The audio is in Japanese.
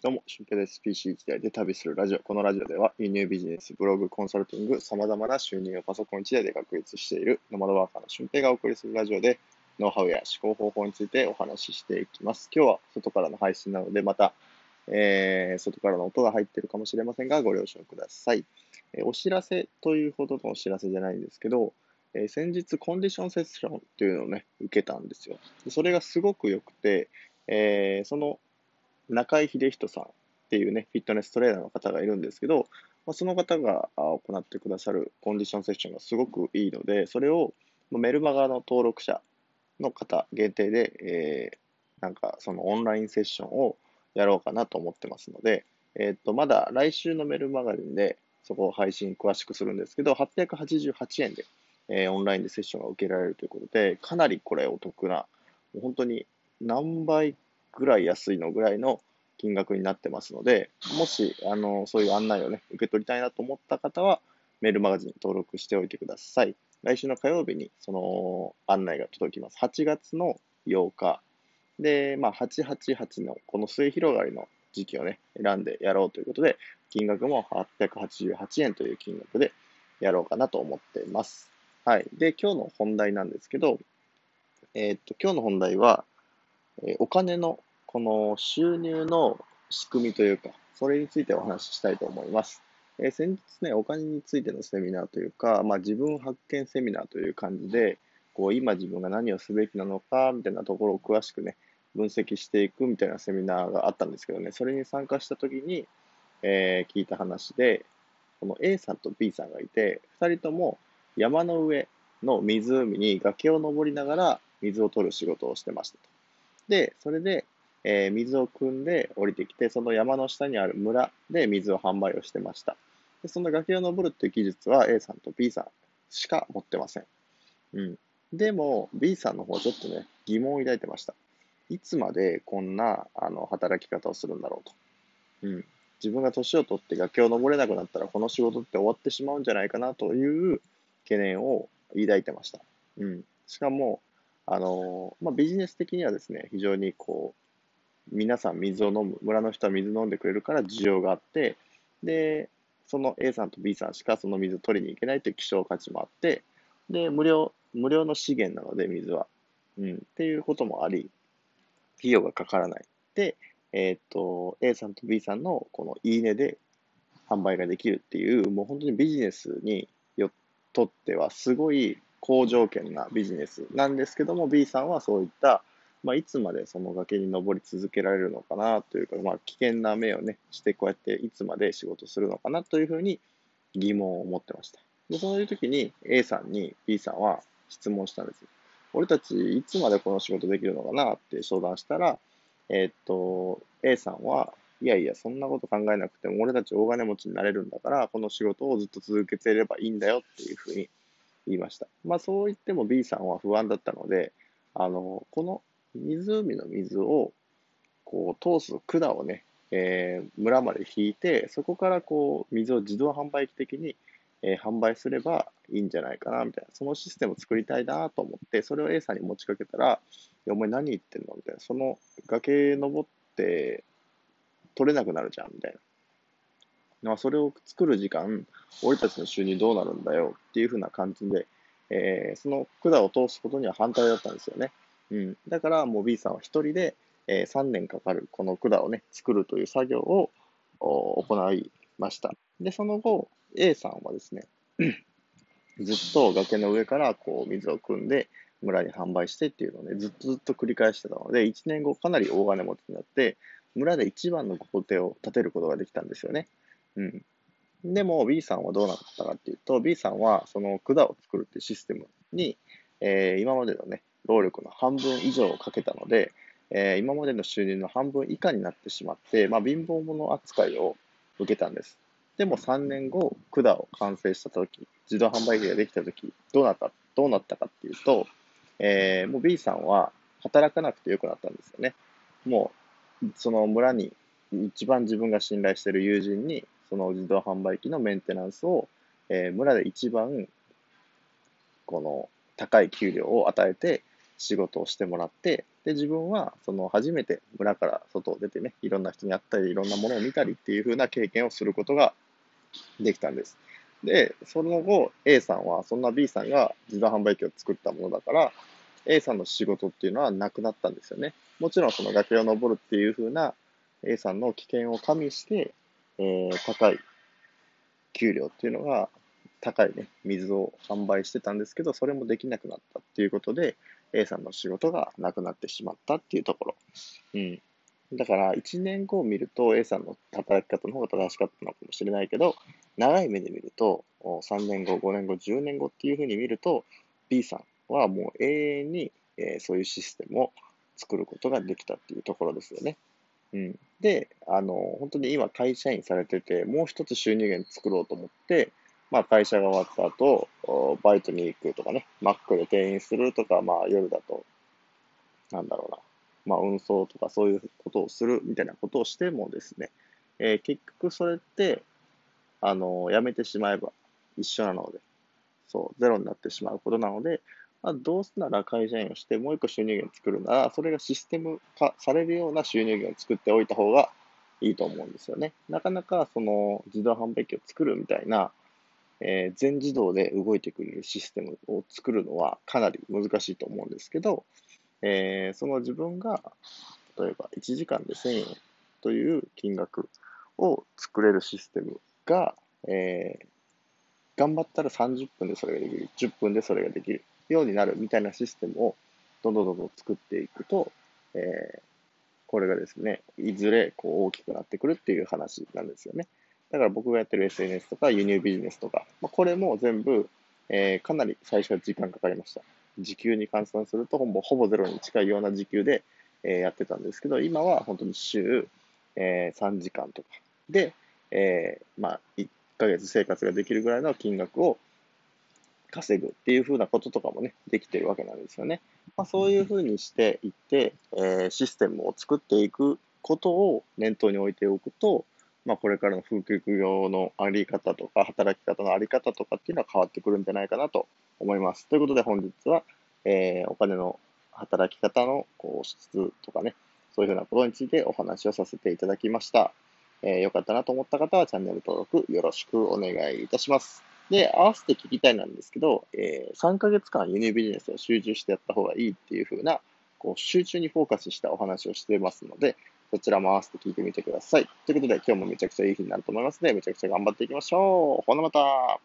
どうも、俊平です。PC 時代で旅するラジオ。このラジオでは、輸入ビジネス、ブログ、コンサルティング、様々な収入をパソコン1台で確立しているノマドワーカーの俊平がお送りするラジオで、ノウハウや思考方法についてお話ししていきます。今日は外からの配信なので、また、えー、外からの音が入っているかもしれませんが、ご了承ください。えー、お知らせというほどのお知らせじゃないんですけど、えー、先日コンディションセッションっていうのをね、受けたんですよ。それがすごく良くて、えその中井秀人さんっていうね、フィットネストレーナーの方がいるんですけど、まあ、その方が行ってくださるコンディションセッションがすごくいいので、それをメルマガの登録者の方限定で、えー、なんかそのオンラインセッションをやろうかなと思ってますので、えっ、と、まだ来週のメルマガジンでそこを配信詳しくするんですけど、888円で、えー、オンラインでセッションが受けられるということで、かなりこれお得な、もう本当に何倍ぐらい安いのぐらいの金額になってますので、もし、あの、そういう案内をね、受け取りたいなと思った方は、メールマガジン登録しておいてください。来週の火曜日にその案内が届きます。8月の8日。で、まあ、888のこの末広がりの時期をね、選んでやろうということで、金額も888円という金額でやろうかなと思っています。はい。で、今日の本題なんですけど、えー、っと、今日の本題は、えー、お金のこの収入の仕組みというか、それについてお話ししたいと思います。えー、先日ね、お金についてのセミナーというか、まあ、自分発見セミナーという感じで、こう今自分が何をすべきなのかみたいなところを詳しくね、分析していくみたいなセミナーがあったんですけどね、それに参加したときに、えー、聞いた話で、この A さんと B さんがいて、2人とも山の上の湖に崖を登りながら水を取る仕事をしてましたと。で、それで、えー、水を汲んで降りてきて、その山の下にある村で水を販売をしてました。でその崖を登るっていう技術は A さんと B さんしか持ってません。うん。でも、B さんの方ちょっとね、疑問を抱いてました。いつまでこんなあの働き方をするんだろうと。うん。自分が年を取って崖を登れなくなったら、この仕事って終わってしまうんじゃないかなという懸念を抱いてました。うん。しかも、あの、まあ、ビジネス的にはですね、非常にこう、皆さん水を飲む、村の人は水飲んでくれるから需要があって、で、その A さんと B さんしかその水を取りに行けないという希少価値もあって、で、無料、無料の資源なので、水は。うん、っていうこともあり、費用がかからない。で、えっ、と、A さんと B さんのこのいいねで販売ができるっていう、もう本当にビジネスによとってはすごい好条件なビジネスなんですけども、B さんはそういったまあ、いつまでその崖に登り続けられるのかなというか、まあ、危険な目をね、してこうやっていつまで仕事するのかなというふうに疑問を持ってました。で、そういう時に A さんに B さんは質問したんです。俺たちいつまでこの仕事できるのかなって相談したら、えー、っと、A さんは、いやいや、そんなこと考えなくても俺たち大金持ちになれるんだから、この仕事をずっと続けていればいいんだよっていうふうに言いました。まあそう言っても B さんは不安だったので、あの、この湖の水をこう通す管をね、えー、村まで引いて、そこからこう水を自動販売機的に、えー、販売すればいいんじゃないかな、みたいな。そのシステムを作りたいなと思って、それを A さんに持ちかけたら、お前何言ってんのみたいな。その崖登って取れなくなるじゃん、みたいな。まあ、それを作る時間、俺たちの収入どうなるんだよっていう風な感じで、えー、その管を通すことには反対だったんですよね。うん。だからもう B さんは一人で、えー、3年かかるこの管をね、作るという作業を行いました。で、その後、A さんはですね、ずっと崖の上からこう水を汲んで村に販売してっていうのをね、ずっとずっと繰り返してたので、1年後かなり大金持ちになって、村で一番の豪邸を建てることができたんですよね。うん。でも B さんはどうなったかっていうと、B さんはその管を作るっていうシステムに、えー、今までのね、労力の半分以上をかけたので、えー、今までの収入の半分以下になってしまって、まあ、貧乏者扱いを受けたんです。でも3年後、管を完成したとき、自動販売機ができたとき、どうなった、どうなったかっていうと、えー、もう B さんは働かなくてよくなったんですよね。もう、その村に一番自分が信頼している友人に、その自動販売機のメンテナンスを、えー、村で一番、この、高い給料を与えて、仕事をしてもらって、で、自分は、その、初めて村から外を出てね、いろんな人に会ったり、いろんなものを見たりっていう風な経験をすることができたんです。で、その後、A さんは、そんな B さんが自動販売機を作ったものだから、A さんの仕事っていうのはなくなったんですよね。もちろん、その崖を登るっていう風な A さんの危険を加味して、えー、高い給料っていうのが、高いね、水を販売してたんですけど、それもできなくなったっていうことで、A さんの仕事がなくなってしまったっていうところ。うん。だから、1年後を見ると A さんの働き方の方が正しかったのかもしれないけど、長い目で見ると、3年後、5年後、10年後っていうふうに見ると、B さんはもう永遠に、え、そういうシステムを作ることができたっていうところですよね。うん。で、あの、本当に今会社員されてて、もう一つ収入源作ろうと思って、まあ会社が終わった後、バイトに行くとかね、マックで店員するとか、まあ夜だと、なんだろうな、まあ運送とかそういうことをするみたいなことをしてもですね、えー、結局それって、あの、やめてしまえば一緒なので、そう、ゼロになってしまうことなので、まあ、どうせなら会社員をしてもう一個収入源作るなら、それがシステム化されるような収入源を作っておいた方がいいと思うんですよね。なかなかその自動販売機を作るみたいな、えー、全自動で動いてくれるシステムを作るのはかなり難しいと思うんですけど、えー、その自分が例えば1時間で1000円という金額を作れるシステムが、えー、頑張ったら30分でそれができる、10分でそれができるようになるみたいなシステムをどんどんどんどん作っていくと、えー、これがですね、いずれこう大きくなってくるっていう話なんですよね。だから僕がやってる SNS とか輸入ビジネスとか、まあ、これも全部、えー、かなり最初は時間かかりました。時給に換算するとほぼほぼゼロに近いような時給で、えー、やってたんですけど、今は本当に週、えー、3時間とかで、えー、まあ、1ヶ月生活ができるぐらいの金額を稼ぐっていうふうなこととかもね、できてるわけなんですよね。まあ、そういうふうにしていって、えー、システムを作っていくことを念頭に置いておくと、まあ、これからの風景業のあり方とか、働き方のあり方とかっていうのは変わってくるんじゃないかなと思います。ということで本日は、えー、お金の働き方のこう質とかね、そういうふうなことについてお話をさせていただきました。えー、よかったなと思った方はチャンネル登録よろしくお願いいたします。で、合わせて聞きたいなんですけど、えー、3ヶ月間輸入ビジネスを集中してやった方がいいっていう風な、こう、集中にフォーカスしたお話をしていますので、そちらも合わせて聞いてみてください。ということで、今日もめちゃくちゃいい日になると思いますので、めちゃくちゃ頑張っていきましょう。ほなまた